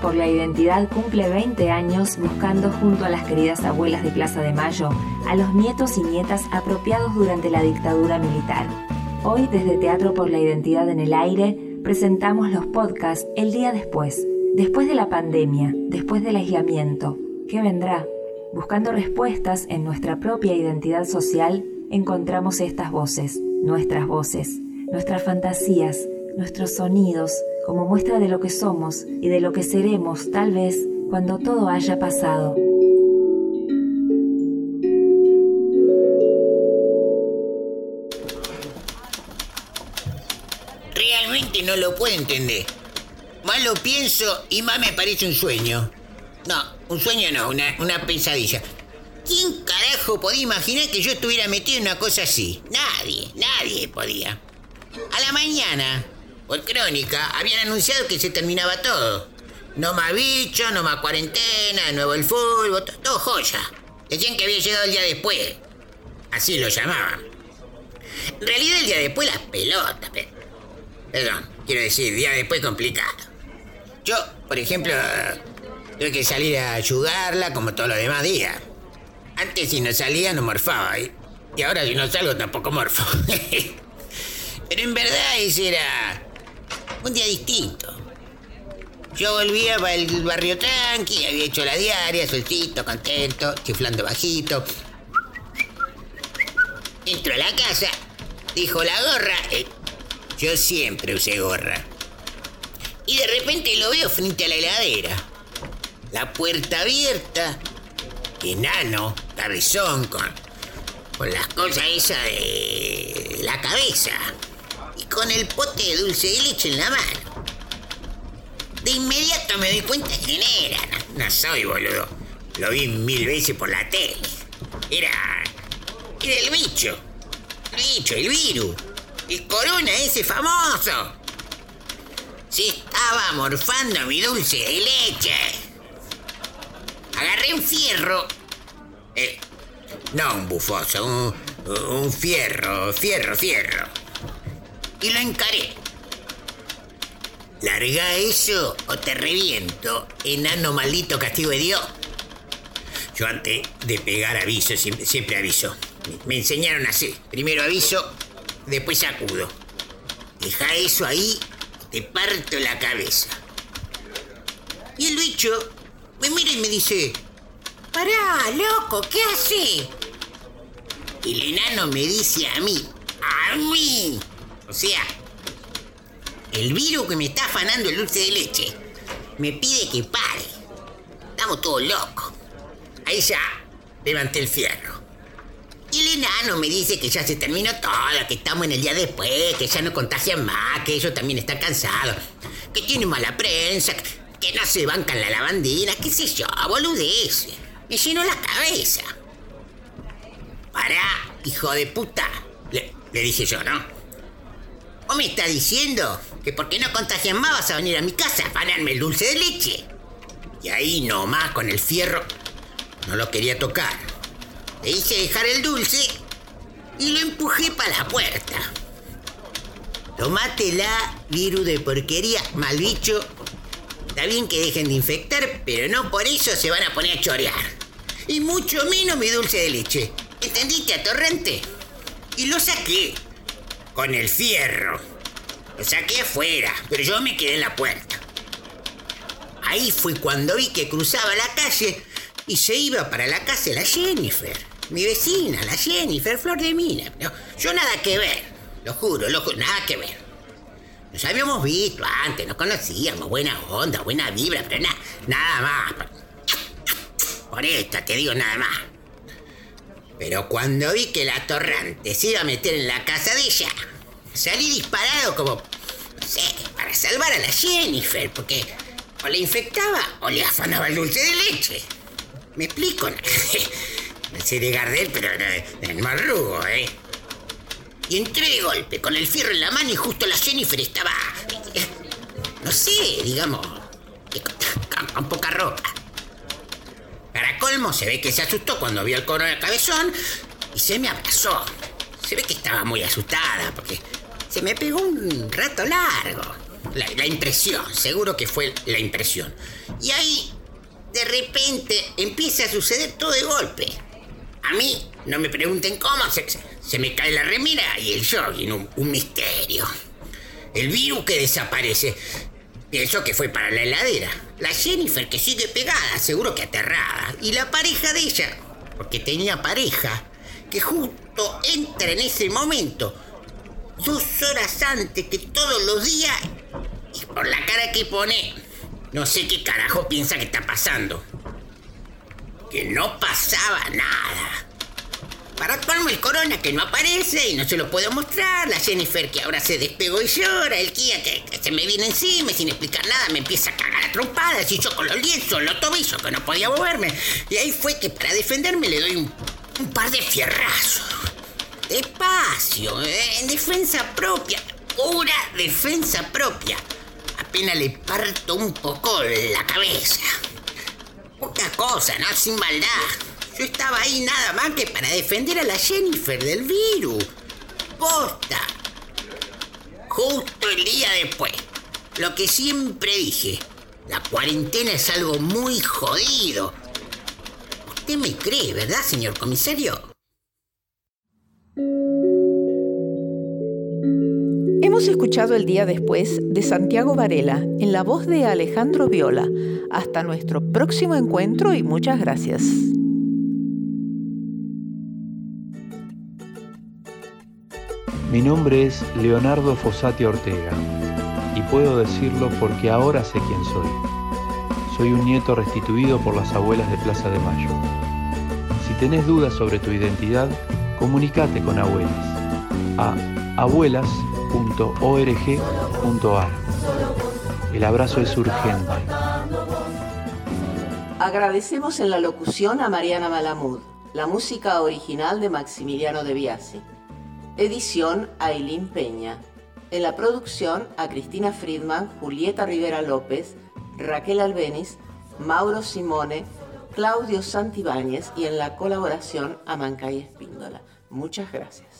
Por la Identidad cumple 20 años buscando junto a las queridas abuelas de Plaza de Mayo a los nietos y nietas apropiados durante la dictadura militar. Hoy desde Teatro por la Identidad en el aire presentamos los podcasts El día después, después de la pandemia, después del aislamiento. ¿Qué vendrá? Buscando respuestas en nuestra propia identidad social, encontramos estas voces, nuestras voces, nuestras fantasías, nuestros sonidos, como muestra de lo que somos y de lo que seremos tal vez cuando todo haya pasado. Realmente no lo puedo entender. Más lo pienso y más me parece un sueño. No, un sueño no, una, una pesadilla. ¿Quién carajo podía imaginar que yo estuviera metido en una cosa así? Nadie, nadie podía. A la mañana, por crónica, habían anunciado que se terminaba todo. No más bicho, no más cuarentena, de nuevo el fútbol, to- todo joya. Decían que había llegado el día después. Así lo llamaban. En realidad el día después las pelotas. pe- Perdón, quiero decir, día después complicado. Yo, por ejemplo, tuve que salir a ayudarla como todos los demás días. Antes si no salía no morfaba y, y ahora si no salgo tampoco morfo. Pero en verdad ese era un día distinto. Yo volvía para el barrio tranqui, había hecho la diaria, solcito, contento, chiflando bajito. Entro a la casa, dijo la gorra. eh, yo siempre usé gorra. Y de repente lo veo frente a la heladera. La puerta abierta, enano, cabezón, con, con las cosas esas de la cabeza. Con el pote de dulce de leche en la mano. De inmediato me doy cuenta quién era. No, no soy boludo. Lo vi mil veces por la tele. Era. Era el bicho. El bicho, el virus. El corona ese famoso. Se estaba morfando mi dulce de leche. Agarré un fierro. Eh, no un bufoso, un fierro, fierro, fierro. Y lo encaré. Larga eso o te reviento, enano maldito castigo de Dios. Yo antes de pegar aviso, siempre, aviso. Me, me enseñaron así. Primero aviso, después sacudo. Deja eso ahí, te parto la cabeza. Y el bicho me mira y me dice, pará, loco, ¿qué hace? El enano me dice a mí, a mí. O sea, el virus que me está afanando el dulce de leche me pide que pare. Estamos todos locos. Ahí ya levanté el fierro. Y el enano me dice que ya se terminó todo, que estamos en el día después, que ya no contagian más, que ellos también están cansados, que tienen mala prensa, que no se bancan la lavandina, qué sé yo, boludez. Me llenó la cabeza. Pará, hijo de puta. Le, le dije yo, ¿no? ¿Vos me estás diciendo que porque no contagian más vas a venir a mi casa a afanarme el dulce de leche? Y ahí nomás con el fierro no lo quería tocar. Le hice dejar el dulce y lo empujé para la puerta. Tomátela, virus de porquería, mal bicho. Está bien que dejen de infectar, pero no por eso se van a poner a chorear. Y mucho menos mi dulce de leche. ¿Entendiste, atorrente? Y lo saqué. Con el fierro. Lo saqué afuera, pero yo me quedé en la puerta. Ahí fue cuando vi que cruzaba la calle y se iba para la casa de la Jennifer. Mi vecina, la Jennifer, flor de mina. Yo nada que ver, lo juro, lo juro, nada que ver. Nos habíamos visto antes, nos conocíamos, buena onda, buena vibra, pero nada, nada más. Por esto te digo nada más. Pero cuando vi que la torrante se iba a meter en la casa de ella, salí disparado como, no sé, para salvar a la Jennifer, porque o le infectaba o le afanaba el dulce de leche. ¿Me explico? No sé de Gardel, pero en marrugo, ¿eh? Y entré de golpe, con el fierro en la mano y justo la Jennifer estaba... eh, No sé, digamos... Con, con poca ropa. Colmo, se ve que se asustó cuando vio el coro del cabezón y se me abrazó. Se ve que estaba muy asustada porque se me pegó un rato largo. la, impresión, seguro que fue la impresión. Y ahí, de repente, empieza a suceder todo de golpe. A mí, no me pregunten cómo, se, me cae la remera y el jogging, un, un misterio. El virus que desaparece. Pienso que fue para la heladera. La Jennifer que sigue pegada, seguro que aterrada. Y la pareja de ella, porque tenía pareja, que justo entra en ese momento, dos horas antes que todos los días, y por la cara que pone, no sé qué carajo piensa que está pasando. Que no pasaba nada. Para actuarme el corona que no aparece y no se lo puedo mostrar, la Jennifer que ahora se despegó y llora, el Kia que, se me viene encima y sin explicar nada me empieza a cagar a trompadas y yo con los lienzos, los tobillos que no podía moverme. Y ahí fue que para defenderme le doy un, un par de fierrazos. Despacio, eh, en defensa propia, pura defensa propia. Apenas le parto un poco la cabeza. Poca cosa, ¿no? Sin maldad. Yo estaba ahí nada más que para defender a la Jennifer del virus. Posta. Justo el día después. Lo que siempre dije. La cuarentena es algo muy jodido. Usted me cree, ¿verdad, señor comisario? Hemos escuchado el día después de Santiago Varela en la voz de Alejandro Viola. Hasta nuestro próximo encuentro y muchas gracias. Mi nombre es Leonardo Fossati Ortega y puedo decirlo porque ahora sé quién soy. Soy un nieto restituido por las abuelas de Plaza de Mayo. Si tenés dudas sobre tu identidad, comunícate con abuelas a abuelas.org.ar. El abrazo es urgente. Agradecemos en la locución a Mariana Malamud, la música original de Maximiliano de Biasi. Edición Ailín Peña. En la producción a Cristina Friedman, Julieta Rivera López, Raquel Albeniz, Mauro Simone, Claudio Santibáñez y en la colaboración a Mancay Espíndola. Muchas gracias.